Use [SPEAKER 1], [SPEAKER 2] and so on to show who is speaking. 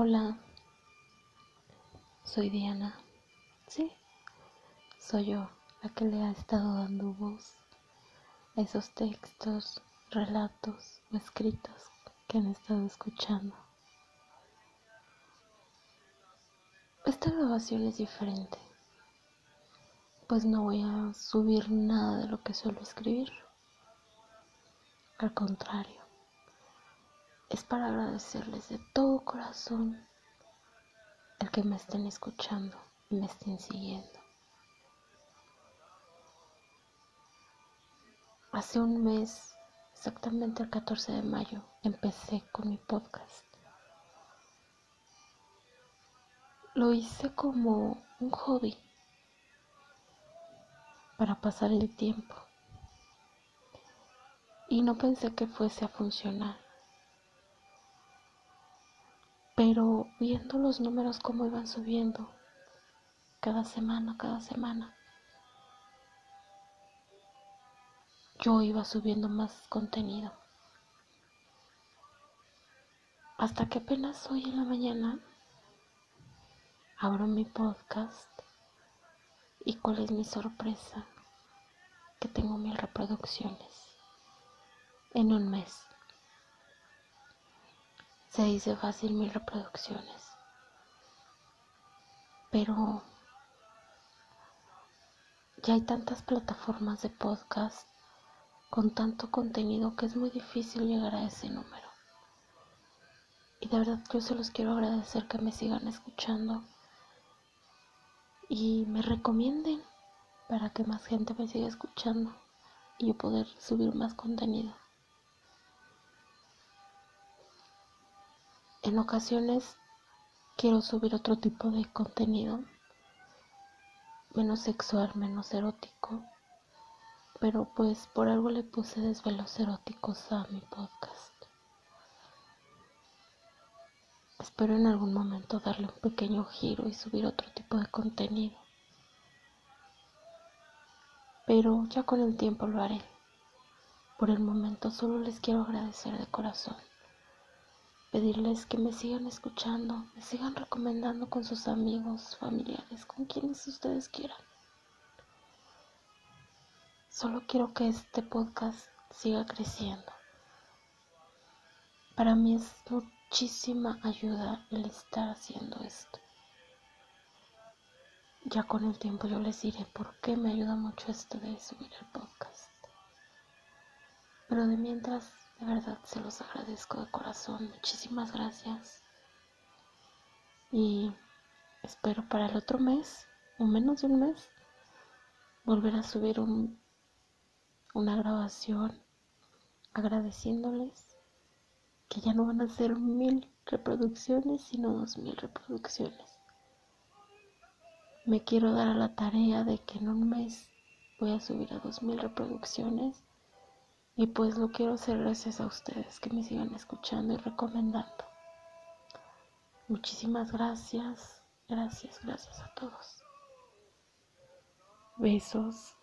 [SPEAKER 1] Hola, soy Diana. Sí, soy yo la que le ha estado dando voz a esos textos, relatos o escritos que han estado escuchando. Esta grabación es diferente, pues no voy a subir nada de lo que suelo escribir. Al contrario, es para agradecerles de todo corazón el que me estén escuchando y me estén siguiendo. Hace un mes, exactamente el 14 de mayo, empecé con mi podcast. Lo hice como un hobby para pasar el tiempo y no pensé que fuese a funcionar. Pero viendo los números como iban subiendo, cada semana, cada semana, yo iba subiendo más contenido. Hasta que apenas hoy en la mañana abro mi podcast y cuál es mi sorpresa, que tengo mil reproducciones en un mes. Se dice fácil mil reproducciones. Pero ya hay tantas plataformas de podcast con tanto contenido que es muy difícil llegar a ese número. Y de verdad yo se los quiero agradecer que me sigan escuchando y me recomienden para que más gente me siga escuchando y yo poder subir más contenido. En ocasiones quiero subir otro tipo de contenido, menos sexual, menos erótico, pero pues por algo le puse desvelos eróticos a mi podcast. Espero en algún momento darle un pequeño giro y subir otro tipo de contenido. Pero ya con el tiempo lo haré. Por el momento solo les quiero agradecer de corazón pedirles que me sigan escuchando, me sigan recomendando con sus amigos, familiares, con quienes ustedes quieran. Solo quiero que este podcast siga creciendo. Para mí es muchísima ayuda el estar haciendo esto. Ya con el tiempo yo les diré por qué me ayuda mucho esto de subir el podcast. Pero de mientras de verdad se los agradezco de corazón. Muchísimas gracias. Y espero para el otro mes, o menos de un mes, volver a subir un, una grabación agradeciéndoles que ya no van a ser mil reproducciones, sino dos mil reproducciones. Me quiero dar a la tarea de que en un mes voy a subir a dos mil reproducciones y pues lo quiero hacer gracias a ustedes que me sigan escuchando y recomendando. Muchísimas gracias, gracias, gracias a todos. Besos.